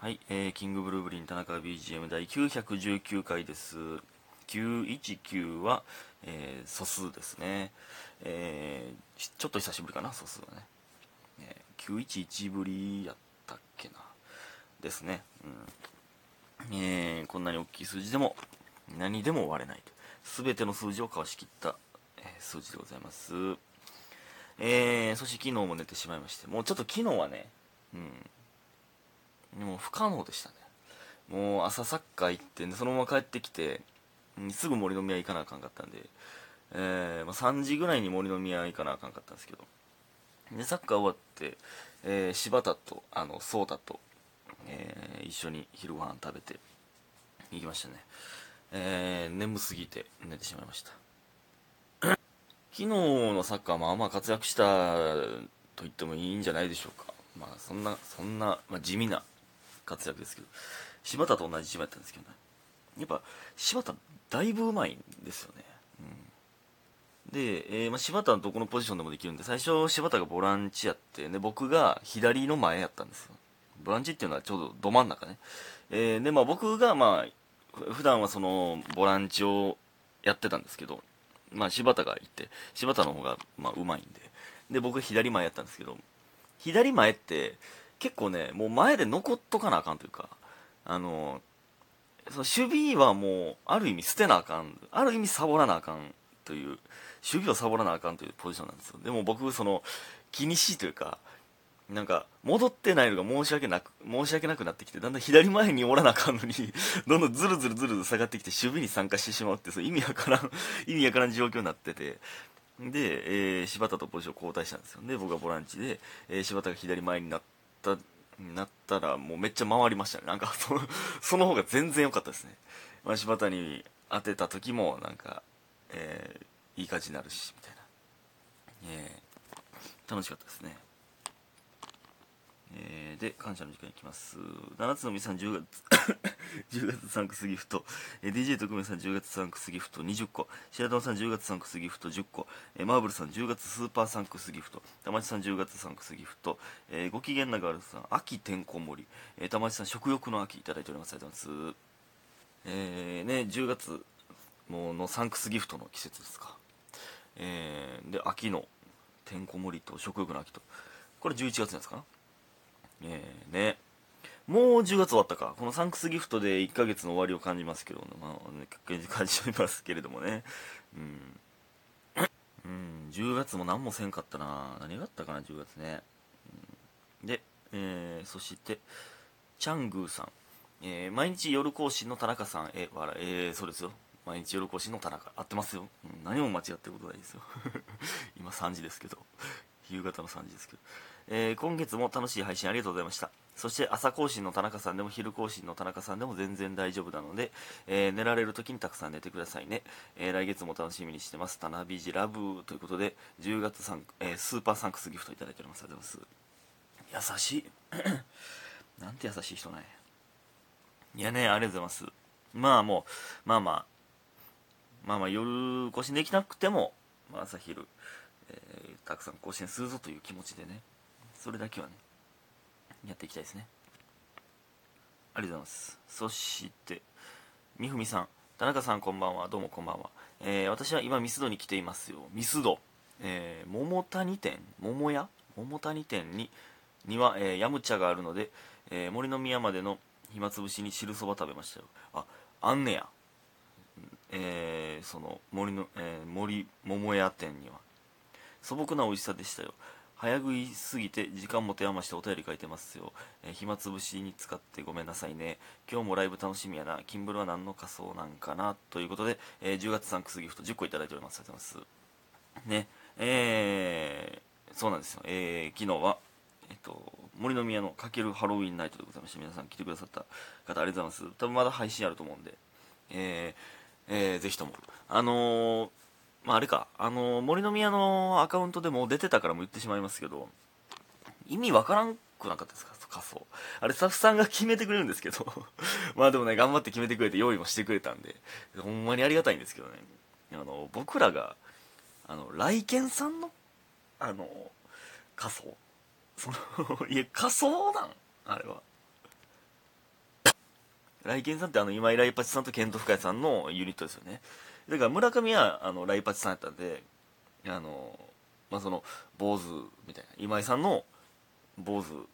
はい、えー、キングブルーブリン田中 BGM 第919回です。919は、えー素数ですね。えーちょっと久しぶりかな、素数はね。えー911ぶりやったっけな。ですね。うん。えーこんなに大きい数字でも、何でも割れないと。すべての数字をかわしきった、えー数字でございます。えー、そして昨日も寝てしまいまして、もうちょっと昨日はね、うん、もう不可能でしたね。もう朝サッカー行って、ね、そのまま帰ってきて、すぐ森の宮行かなあかんかったんで、えーまあ、3時ぐらいに森の宮行かなあかんかったんですけど。でサッカー終わって、えー柴田とあの颯太と、えー一緒に昼ご飯食べて行きましたね、えー眠すぎて寝てしまいました。昨日のサッカーまあまあ活躍したと言ってもいいんじゃないでしょうか。まあそんなそんな、まあ、地味な活躍ですけど柴田と同じチームやったんですけどね。やっぱ柴田だいぶうまいんですよね、うん、で、えーまあ、柴田のどこのポジションでもできるんで最初柴田がボランチやってで僕が左の前やったんですよ。ボランチっていうのはちょうどど真ん中ね、えーでまあ僕がまあ普段はそのボランチをやってたんですけどまあ柴田がいて柴田の方がまあうまいんで。で僕左前やったんですけど左前って結構ねもう前で残っとかなあかんというかあのその守備はもうある意味捨てなあかんある意味サボらなあかんという守備をサボらなあかんというポジションなんですよ。でも僕その気にしいというかなんか戻ってないのが申し訳なく申し訳なくなってきてだんだん左前におらなあかんのに どんどんズルズルズルズル下がってきて守備に参加してしまうってそう意味わからん意味わからん状況になっててで、えー柴田とポジション交代したんですよ。で僕がボランチで、えー柴田が左前になってたなったらもうめっちゃ回りましたね。なんかそのその方が全然良かったですね、まあ、柴田に当てた時もなんか、えーいい感じになるしみたいな、えー楽しかったですね。えーで感謝の時間いきます。七つのみさん10月 10月サンクスギフト、えー DJ 特命さん10月サンクスギフト20個。白玉さん10月サンクスギフト10個、えーマーブルさん10月スーパーサンクスギフト。玉地さん10月サンクスギフト、えーご機嫌なガールズさん秋てんこ盛り、えー、玉地さん食欲の秋いただいております。ありがとうございます。えーね10月もうのサンクスギフトの季節ですか。えーで秋のてんこ盛りと食欲の秋と。これ11月なんですかな。えーね。もう10月終わったか。このサンクスギフトで1ヶ月の終わりを感じますけど、まあね、感じますけれどもね。うん、うん、10月も何もせんかったな。何があったかな10月ね、うん。で、えーそしてチャングーさん、えー毎日夜更新の田中さんえ笑えーそうですよ。毎日夜更新の田中。合ってますよ、うん。何も間違ってることないですよ。今3時ですけど。夕方の3時ですけど、えー今月も楽しい配信ありがとうございました。そして朝更新の田中さんでも昼更新の田中さんでも全然大丈夫なので、えー寝られる時にたくさん寝てくださいね、えー来月も楽しみにしてます。タナビジラブということで10月サン、えスーパーサンクスギフトいただいております。ありがとうございます。優しい。なんて優しい人なんや。いやねありがとうございます。まあもうまあまあまあまあ夜更新できなくても、まあ、朝昼、えーたくさん更新するぞという気持ちでねそれだけはねやっていきたいですね。ありがとうございます。そしてみふみさん。田中さんこんばんは。どうもこんばんは、えー私は今ミスドに来ていますよ。ミスド、えー桃谷店。桃屋？桃谷店にには、えーヤムチャがあるので、えー森の宮までの暇つぶしに汁そば食べましたよ。ああんねや。えーその森の、えー森桃屋店には。素朴な美味しさでしたよ。早食いすぎて時間持て余してお便り書いてますよ、えー暇つぶしに使ってごめんなさいね。今日もライブ楽しみやな。キンブルは何の仮装なんかな。ということで、えー10月サンクスギフト10個いただいておりますありがとうございます。ね。えーそうなんですよ、えー昨日はえっと森の宮のかけるハロウィンナイトでございまして皆さん来てくださった方ありがとうございます。多分まだ配信あると思うんでえーえーぜひとも。あのーまああれか。あのー森の宮のアカウントでも出てたからも言ってしまいますけど意味わからんくなかったですか？仮装あれスタッフさんが決めてくれるんですけど。まあでもね頑張って決めてくれて用意もしてくれたんでほんまにありがたいんですけどね。あの僕らがあの来県さんのあの仮装その いや仮装なん？あれは。来健さんってあの今井来八さんとケント深谷さんのユニットですよね。だから村上はあの来八さんやったんであのまあその坊主みたいな今井さんの坊主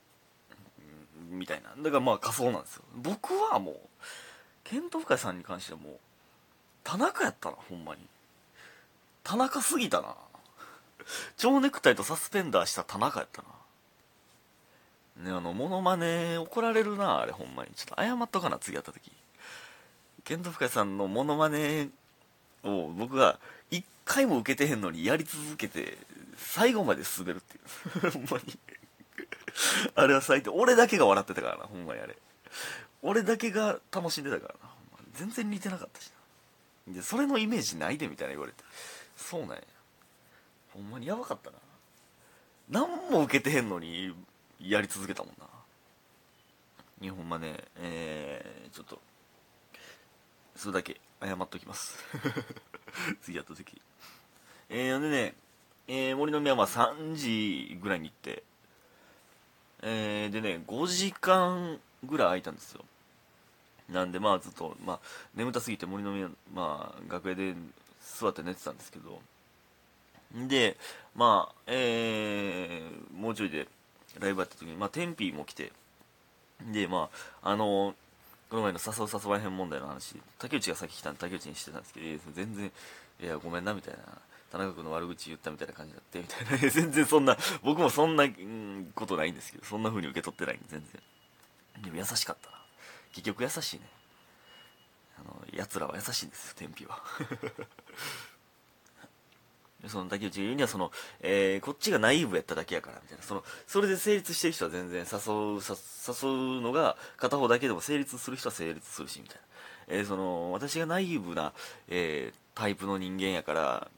みたいな。だからまあ仮想なんですよ。僕はもうケント深谷さんに関してはもう田中やったなほんまに。田中すぎたな。蝶ネクタイとサスペンダーした田中やったな。ねあのモノマネ怒られるなあれほんまに。ちょっと謝っとかな次やった時。ケント深谷さんのモノマネを僕が一回も受けてへんのにやり続けて最後まで滑るっていう。ほんまに。あれは最低俺だけが笑ってたからなほんまにあれ。俺だけが楽しんでたからな全然似てなかったしな。でそれのイメージないでみたいな言われて。そうなんや。ほんまにやばかったな。何も受けてへんのにやり続けたもんな。日本まねえー、ちょっとそれだけ。謝っときます。次やった時。えー、でね、えー、森の宮は3時ぐらいに行ってえー、でね5時間ぐらい空いたんですよ。なんでまあずっと、まあ、眠たすぎて森の宮、まあ、楽屋で座って寝てたんですけど。でまあえー、もうちょいでライブやった時にまあ天日も来て。でまああのこの前の誘う誘わへん問題の話。竹内がさっき来たんで竹内にしてたんですけど全然いやごめんなみたいな。田中君の悪口言ったみたいな感じだってみたいな。全然そんな僕もそんな、うん、ことないんですけどそんな風に受け取ってないんで全然。でも優しかったな。結局優しいね。あの奴らは優しいんですよ天日は。その竹内が言うにはその、えー、こっちがナイーブやっただけやからみたいな。そのそれで成立してる人は全然誘う誘うのが片方だけでも成立する人は成立するしみたいな、えー、その私がナイーブな、えー、タイプの人間やから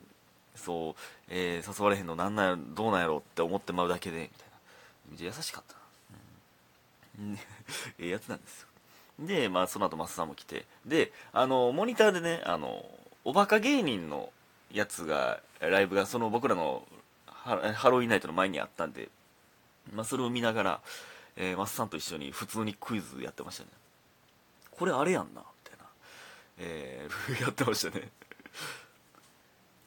そう、えー、誘われへんのなんなんやどうなんやろって思ってまうだけでみたいな。優しかったな、うん、ええやつなんですよ。でまあその後マスさんも来て。であのモニターでねあのおバカ芸人のやつがライブがその僕らのハロウィンナイトの前にあったんで、まあ、それを見ながら、えー、マスさんと一緒に普通にクイズやってましたねこれあれやんなみたいな、えー、やってましたね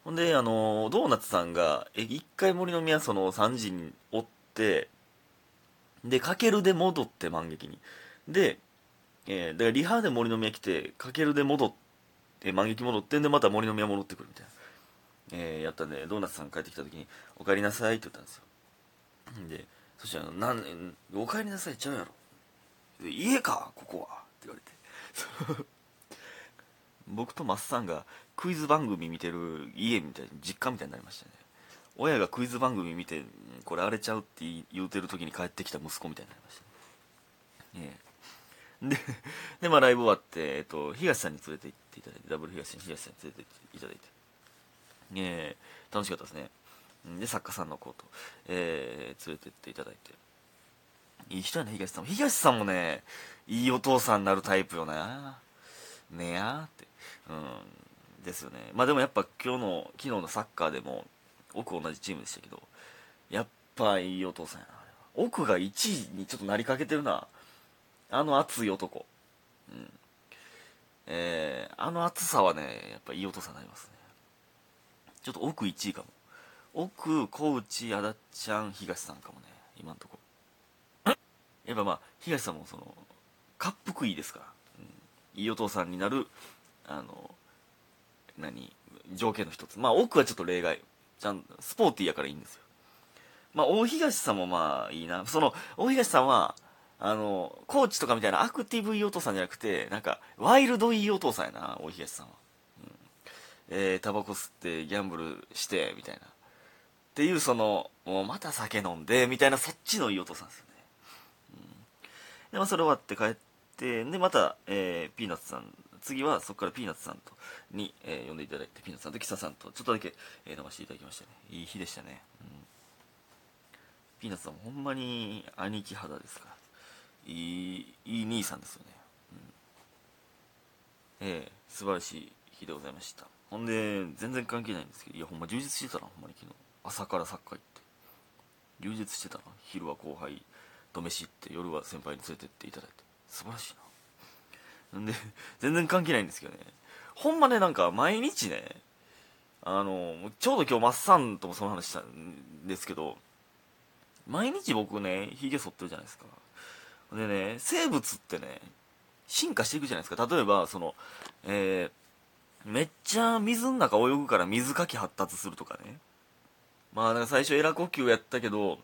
ほんで、あのドーナツさんが、え、一回森の宮その3時におって、で、かけるで戻って満劇に。で、えー、だからリハで森の宮来て、かけるで戻って、満劇戻ってんで、また森の宮戻ってくるみたいな。えー、やったんで、ドーナツさん帰ってきた時に、お帰りなさいって言ったんですよ。で、そしたら、なん、お帰りなさいちゃうやろ。家か、ここは？って言われて。僕とマッサンがクイズ番組見てる家みたいに実家みたいになりましたね親がクイズ番組見てこれ荒れちゃうって言うてる時に帰ってきた息子みたいになりましたね、えででまあライブ終わって、えっと、東さんに連れて行っていただいてダブル東に東さんに連れて行っていただいてね楽しかったですね。で作家さんの子と、えー、連れてっていただいて。いい人やね東さんも。東さんもねいいお父さんになるタイプよなねやって。うんですよね。まあでもやっぱ今日の昨日のサッカーでも奥同じチームでしたけどやっぱいいお父さんやな。奥が1位にちょっとなりかけてるな。あの熱い男。うん。えー、あの熱さはねやっぱいいお父さんになりますね。ちょっと奥1位かも。奥小内足立ちゃん東さんかもね。今んとこ。やっぱまあ東さんもそのかっぷいいですから、うん、いいお父さんになるあの何条件の一つ。まあ奥はちょっと例外。ちゃんスポーティーやからいいんですよ。まあ大東さんもまあいいな。その大東さんはあのコーチとかみたいなアクティブいいお父さんじゃなくてなんかワイルドいいお父さんやな大東さんは、えー、タバコ吸ってギャンブルしてみたいな。っていうそのもうまた酒飲んでみたいなそっちのいいお父さんですよね、うん、でまあそれ終わって帰ってでまた、えー、ピーナッツさん次はそこからピーナッツさんとに、えー、呼んでいただいてピーナッツさんとキサさんとちょっとだけ、えー、飲ませていただきましたね。いい日でしたね、うん、ピーナッツさんほんまに兄貴肌ですから。いいいい兄さんですよね、うん、ええー、素晴らしい日でございました。ほんで全然関係ないんですけどいやほんま充実してたなほんまに昨日。朝からサッカー行って。充実してたな。昼は後輩と飯行って夜は先輩に連れてっていただいて。素晴らしいな。なんで全然関係ないんですけどね。ほんまねなんか毎日ねあのちょうど今日マッサンともその話したんですけど毎日僕ねヒゲ剃ってるじゃないですか。でね生物ってね進化していくじゃないですか。例えばそのえー、めっちゃ水の中泳ぐから水かき発達するとかね。まあなんか最初エラ呼吸やったけど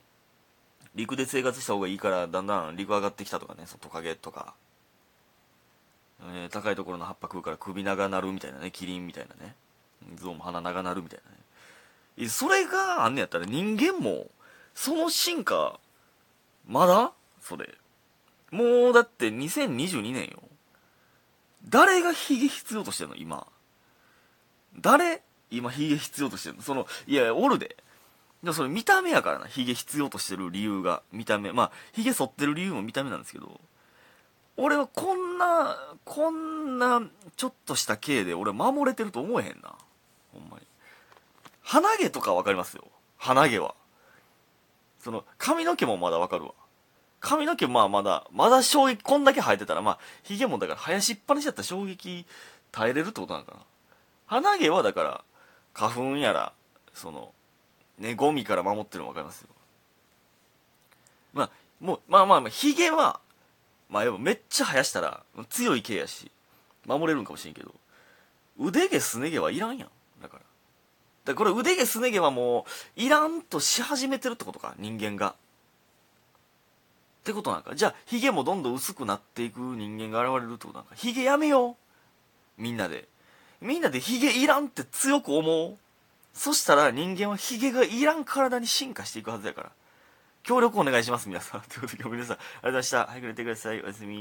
陸で生活した方がいいからだんだん陸上がってきたとかね。そのトカゲとか、えー、高いところの葉っぱ食うから首長なるみたいなね。キリンみたいなね。象も鼻長なるみたいなね。それがあんねやったら人間もその進化まだ？それ。もうだって2022年よ。誰がヒゲ必要としてんの？今。誰今ヒゲ必要としてんの？そのいやおるで。でもそれ見た目やからな。ヒゲ必要としてる理由が見た目。まあヒゲ剃ってる理由も見た目なんですけど。俺はこんなこんなちょっとした毛で俺守れてると思えへんな。ほんまに。鼻毛とか分かりますよ。鼻毛は。その髪の毛もまだ分かるわ。髪の毛まあまだまだ衝撃こんだけ生えてたらまあヒゲもだから生やしっぱなしだったら衝撃耐えれるってことなのかな。鼻毛はだから花粉やらそのねゴミから守ってるの分かりますよ。まあもうまあまあまあヒゲはまあめっちゃ生やしたら強い毛やし守れるんかもしれんけど腕毛すね毛はいらんやん。だから。だからこれ腕毛すね毛はもういらんとし始めてるってことか人間が。ってことなんか。じゃあヒゲもどんどん薄くなっていく人間が現れるってことなんか。ヒゲやめよう。みんなで。みんなでヒゲいらんって強く思う。そしたら人間はヒゲがいらん体に進化していくはずやから。協力お願いします皆さん。ということで今日皆さんありがとうございました。早く寝てください。おやすみ。